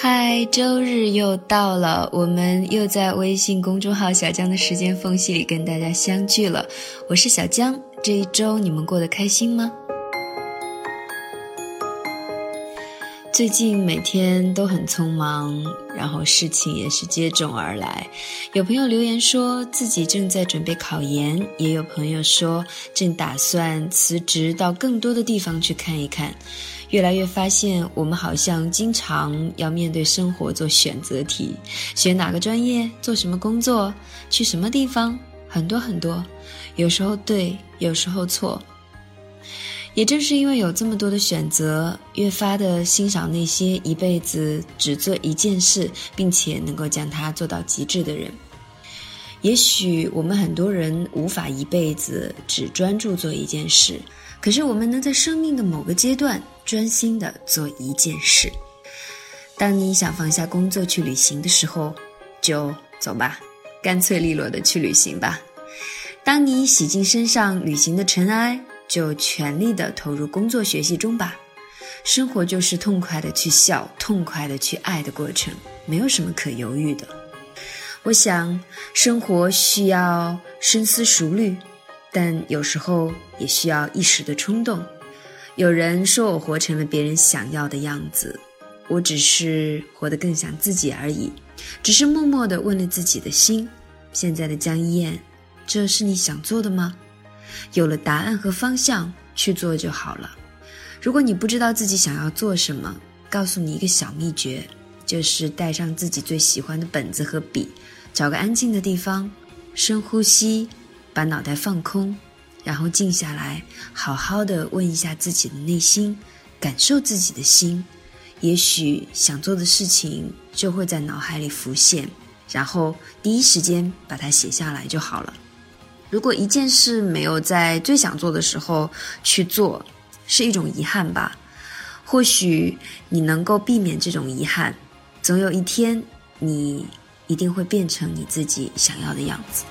嗨，周日又到了，我们又在微信公众号小江的时间缝隙里跟大家相聚了。我是小江，这一周你们过得开心吗？最近每天都很匆忙，然后事情也是接踵而来。有朋友留言说自己正在准备考研，也有朋友说正打算辞职到更多的地方去看一看。越来越发现，我们好像经常要面对生活做选择题：选哪个专业，做什么工作，去什么地方，很多很多。有时候对，有时候错。也正是因为有这么多的选择，越发的欣赏那些一辈子只做一件事，并且能够将它做到极致的人。也许我们很多人无法一辈子只专注做一件事，可是我们能在生命的某个阶段专心的做一件事。当你想放下工作去旅行的时候，就走吧，干脆利落的去旅行吧。当你洗净身上旅行的尘埃。就全力的投入工作学习中吧，生活就是痛快的去笑，痛快的去爱的过程，没有什么可犹豫的。我想，生活需要深思熟虑，但有时候也需要一时的冲动。有人说我活成了别人想要的样子，我只是活得更像自己而已，只是默默的问了自己的心：现在的江一燕，这是你想做的吗？有了答案和方向，去做就好了。如果你不知道自己想要做什么，告诉你一个小秘诀，就是带上自己最喜欢的本子和笔，找个安静的地方，深呼吸，把脑袋放空，然后静下来，好好的问一下自己的内心，感受自己的心。也许想做的事情就会在脑海里浮现，然后第一时间把它写下来就好了。如果一件事没有在最想做的时候去做，是一种遗憾吧？或许你能够避免这种遗憾，总有一天你一定会变成你自己想要的样子。